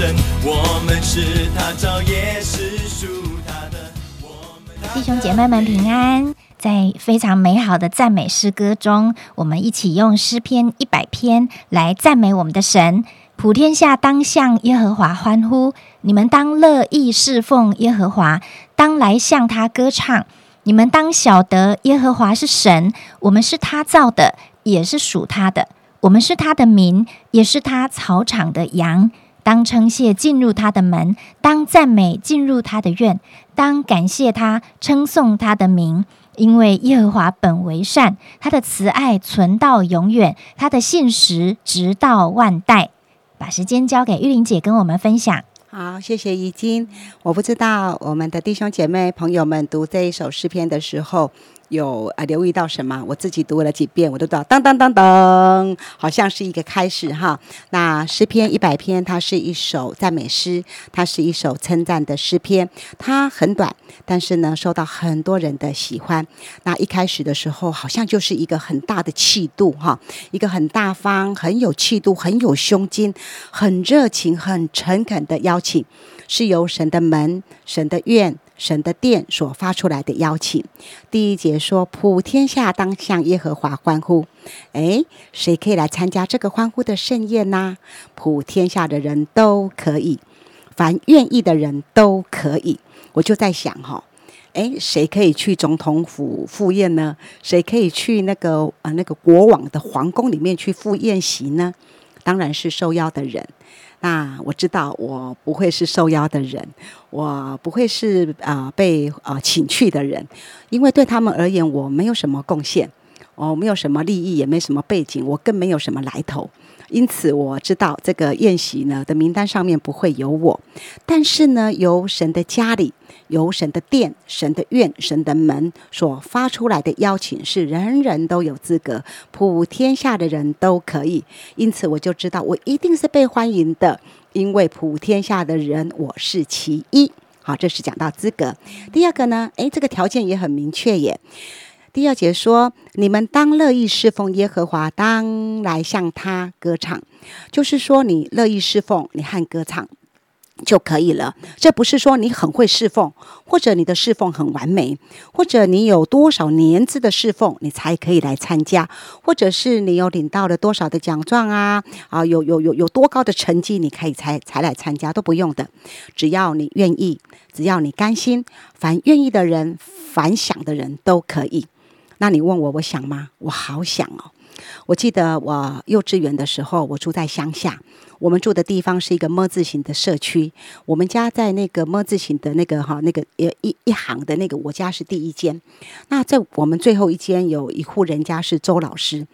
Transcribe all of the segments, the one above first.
神，我们是他造，也是属他的。我们弟兄姐妹们平安，在非常美好的赞美诗歌中，我们一起用诗篇一百篇来赞美我们的神。普天下当向耶和华欢呼，你们当乐意侍奉耶和华，当来向他歌唱。你们当晓得耶和华是神，我们是他造的，也是属他的。我们是他的民，也是他草场的羊。当称谢进入他的门，当赞美进入他的院，当感谢他，称颂他的名。因为耶和华本为善，他的慈爱存到永远，他的信实直到万代。把时间交给玉玲姐跟我们分享。好，谢谢怡晶。我不知道我们的弟兄姐妹朋友们读这一首诗篇的时候，有啊留意到什么？我自己读了几遍，我都知道，当当当当，好像是一个开始哈。那诗篇一百篇，它是一首赞美诗，它是一首称赞的诗篇，它很短，但是呢，受到很多人的喜欢。那一开始的时候，好像就是一个很大的气度哈，一个很大方、很有气度、很有胸襟、很热情、很诚恳的邀请，是由神的门、神的院、神的殿所发出来的邀请。第一节说：“普天下当向耶和华欢呼。”诶，谁可以来参加这个欢呼的盛宴呢？普天下的人都可以，凡愿意的人都可以。我就在想哈、诶，谁可以去总统府赴宴呢？谁可以去那个呃那个国王的皇宫里面去赴宴席呢？当然是受邀的人。那我知道我不会是受邀的人，我不会是啊、被啊请去的人，因为对他们而言我没有什么贡献，我没有什么利益，也没什么背景，我更没有什么来头。因此我知道这个宴席呢的名单上面不会有我，但是呢，由神的家里、由神的殿、神的院、神的门所发出来的邀请是人人都有资格，普天下的人都可以。因此我就知道我一定是被欢迎的，因为普天下的人我是其一。好，这是讲到资格。第二个呢，诶，这个条件也很明确耶。第二节说：“你们当乐意侍奉耶和华，当来向他歌唱。”就是说，你乐意侍奉，你和歌唱就可以了。这不是说你很会侍奉，或者你的侍奉很完美，或者你有多少年资的侍奉，你才可以来参加，或者是你有领到了多少的奖状啊啊，有有有有多高的成绩，你可以才才来参加，都不用的。只要你愿意，只要你甘心，凡愿意的人，凡想的人都可以。那你问我，我想吗？我好想哦。我记得我幼稚园的时候，我住在乡下，我们住的地方是一个么字形的社区。我们家在那个么字形的那个哈那个一一一行的那个，我家是第一间。那在我们最后一间有一户人家是周老师，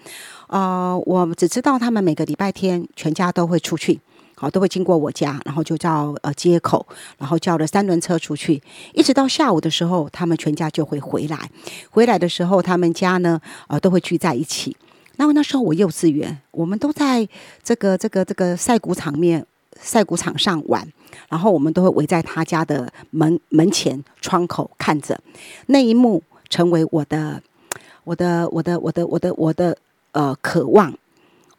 呃，我只知道他们每个礼拜天全家都会出去。好，都会经过我家，然后就叫呃街口，然后叫了三轮车出去，一直到下午的时候，他们全家就会回来。回来的时候，他们家呢，呃，都会聚在一起。那那时候我幼稚园，我们都在这个这个这个赛谷场面赛谷场上玩，然后我们都会围在他家的门门前窗口看着那一幕，成为我的我的我的我的我的我的呃渴望。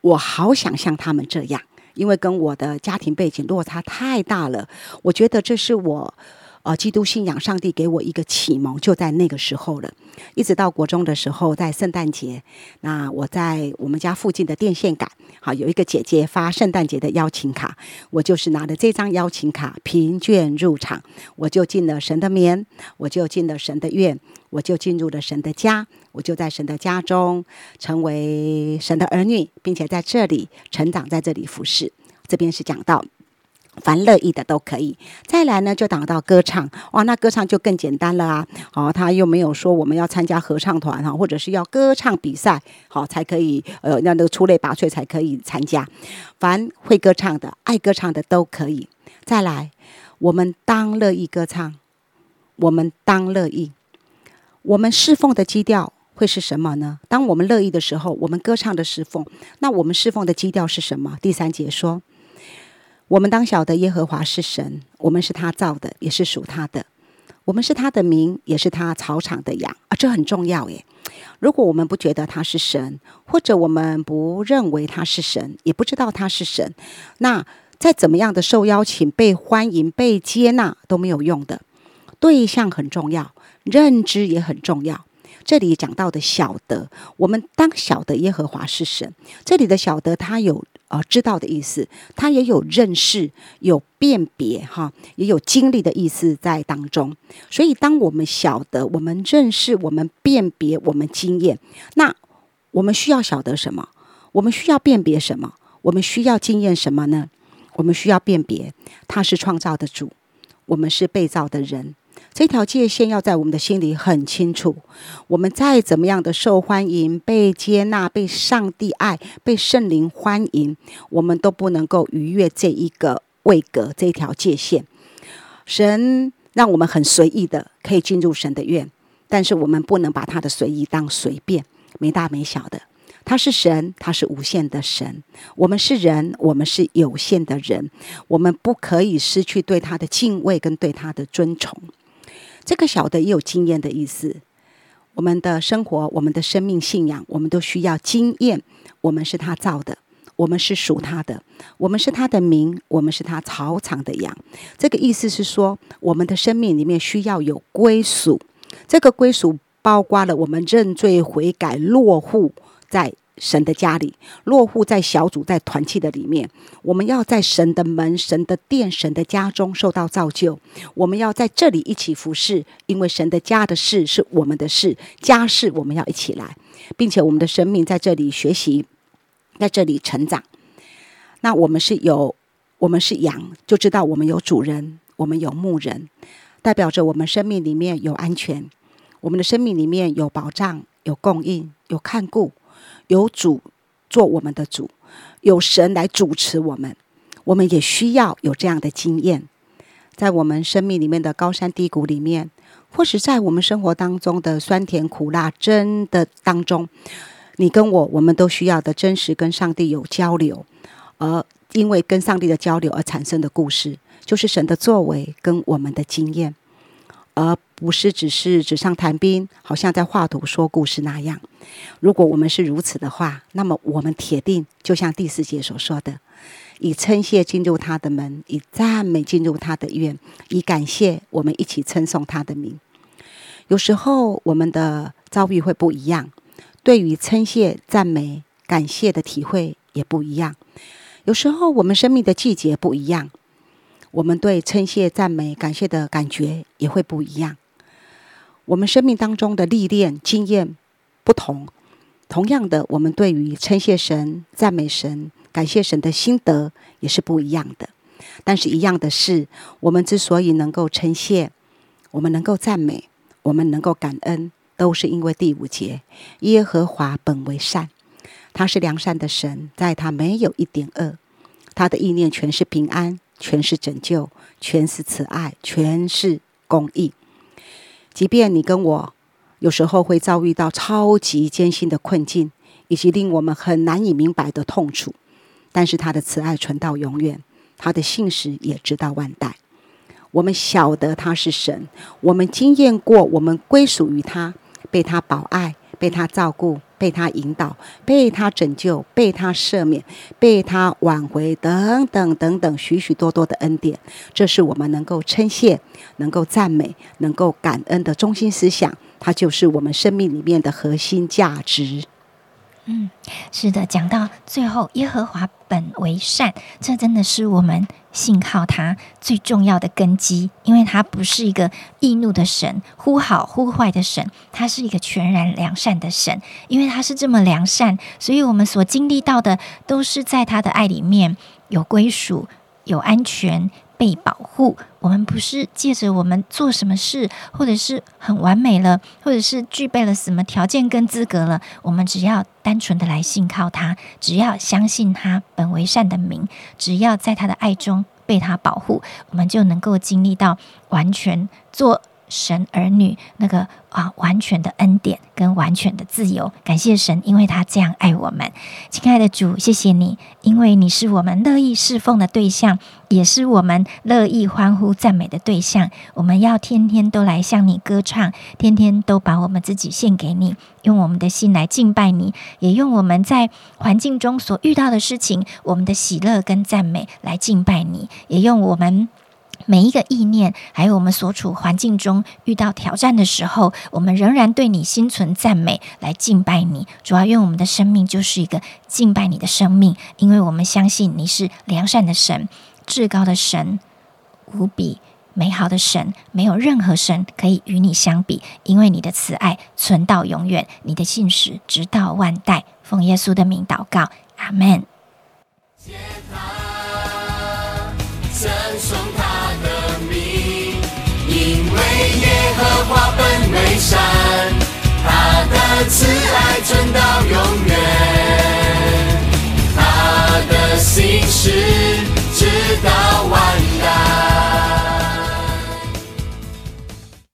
我好想像他们这样。因为跟我的家庭背景落差太大了，我觉得这是我呃基督信仰上帝给我一个启蒙，就在那个时候了。一直到国中的时候，在圣诞节，那我在我们家附近的电线杆，好有一个姐姐发圣诞节的邀请卡，我就是拿着这张邀请卡凭券入场，我就进了神的眠，我就进了神的院，我就进入了神的家，我就在神的家中成为神的儿女，并且在这里成长，在这里服侍。这边是讲到。凡乐意的都可以，再来呢就讲到歌唱，哇，那歌唱就更简单了啊！好、他又没有说我们要参加合唱团哈，或者是要歌唱比赛，好才可以，呃，那那个出类拔萃才可以参加。凡会歌唱的、爱歌唱的都可以。再来，我们当乐意歌唱，我们当乐意，我们侍奉的基调会是什么呢？当我们乐意的时候，我们歌唱的侍奉，那我们侍奉的基调是什么？第三节说。我们当晓得耶和华是神，我们是他造的，也是属他的。我们是他的名，也是他草场的羊啊，这很重要耶。如果我们不觉得他是神，或者我们不认为他是神，也不知道他是神，那再怎么样的受邀请、被欢迎、被接纳都没有用的。对象很重要，认知也很重要。这里讲到的晓得，我们当晓得耶和华是神。这里的晓得，它有呃知道的意思，它也有认识、有辨别哈，也有经历的意思在当中。所以，当我们晓得、我们认识、我们辨别、我们经验，那我们需要晓得什么？我们需要辨别什么？我们需要经验什么呢？我们需要辨别，他是创造的主，我们是被造的人。这条界限要在我们的心里很清楚。我们再怎么样的受欢迎、被接纳、被上帝爱、被圣灵欢迎，我们都不能够逾越这一个位格、这条界限。神让我们很随意的可以进入神的院，但是我们不能把他的随意当随便、没大没小的。他是神，他是无限的神。我们是人，我们是有限的人。我们不可以失去对他的敬畏跟对他的尊崇。这个小的也有经验的意思。我们的生活，我们的生命信仰，我们都需要经验。我们是他造的，我们是属他的，我们是他的名，我们是他草场的羊。这个意思是说，我们的生命里面需要有归属。这个归属包括了我们认罪悔改、落户在。神的家里，落户在小组、在团契的里面。我们要在神的门、神的殿、神的家中受到造就。我们要在这里一起服侍，因为神的家的事是我们的事，家事我们要一起来，并且我们的生命在这里学习，在这里成长。那我们是有，我们是羊，就知道我们有主人，我们有牧人，代表着我们生命里面有安全，我们的生命里面有保障、有供应、有看顾。有主做我们的主，有神来主持我们，我们也需要有这样的经验，在我们生命里面的高山低谷里面，或是在我们生活当中的酸甜苦辣真的当中，你跟我，我们都需要的真实跟上帝有交流，而因为跟上帝的交流而产生的故事，就是神的作为跟我们的经验。而不是只是纸上谈兵，好像在画图说故事那样。如果我们是如此的话，那么我们铁定就像第四节所说的，以称谢进入他的门，以赞美进入他的院，以感谢我们一起称颂他的名。有时候我们的遭遇会不一样，对于称谢、赞美、感谢的体会也不一样。有时候我们生命的季节不一样。我们对称谢、赞美、感谢的感觉也会不一样。我们生命当中的历练、经验不同，同样的，我们对于称谢神、赞美神、感谢神的心得也是不一样的。但是，一样的是，我们之所以能够称谢，我们能够赞美，我们能够感恩，都是因为第五节：耶和华本为善，他是良善的神，在他没有一点恶，他的意念全是平安。全是拯救，全是慈爱，全是公义。即便你跟我有时候会遭遇到超级艰辛的困境，以及令我们很难以明白的痛楚，但是他的慈爱存到永远，他的信实也直到万代。我们晓得他是神，我们经验过，我们归属于他，被他保爱，被他照顾。被他引导，被他拯救，被他赦免，被他挽回，等等等等，许许多多的恩典，这是我们能够称谢、能够赞美、能够感恩的中心思想，它就是我们生命里面的核心价值。嗯，是的，讲到最后，耶和华本为善，这真的是我们信靠他最重要的根基，因为他不是一个易怒的神，忽好忽坏的神，他是一个全然良善的神。因为他是这么良善，所以我们所经历到的都是在他的爱里面有归属、有安全。被保护，我们不是借着我们做什么事，或者是很完美了，或者是具备了什么条件跟资格了，我们只要单纯的来信靠他，只要相信他本为善的名，只要在他的爱中被他保护，我们就能够经历到完全做神儿女那个啊完全的恩典跟完全的自由。感谢神，因为他这样爱我们。亲爱的主，谢谢你，因为你是我们乐意侍奉的对象，也是我们乐意欢呼赞美的对象。我们要天天都来向你歌唱，天天都把我们自己献给你，用我们的心来敬拜你，也用我们在环境中所遇到的事情，我们的喜乐跟赞美来敬拜你，也用我们。每一个意念，还有我们所处环境中遇到挑战的时候，我们仍然对你心存赞美，来敬拜你。主要用我们的生命就是一个敬拜你的生命，因为我们相信你是良善的神、至高的神、无比美好的神，没有任何神可以与你相比，因为你的慈爱存到永远，你的信实直到万代。奉耶稣的名祷告，阿门。山他的慈爱存到永远。他的心事直到完蛋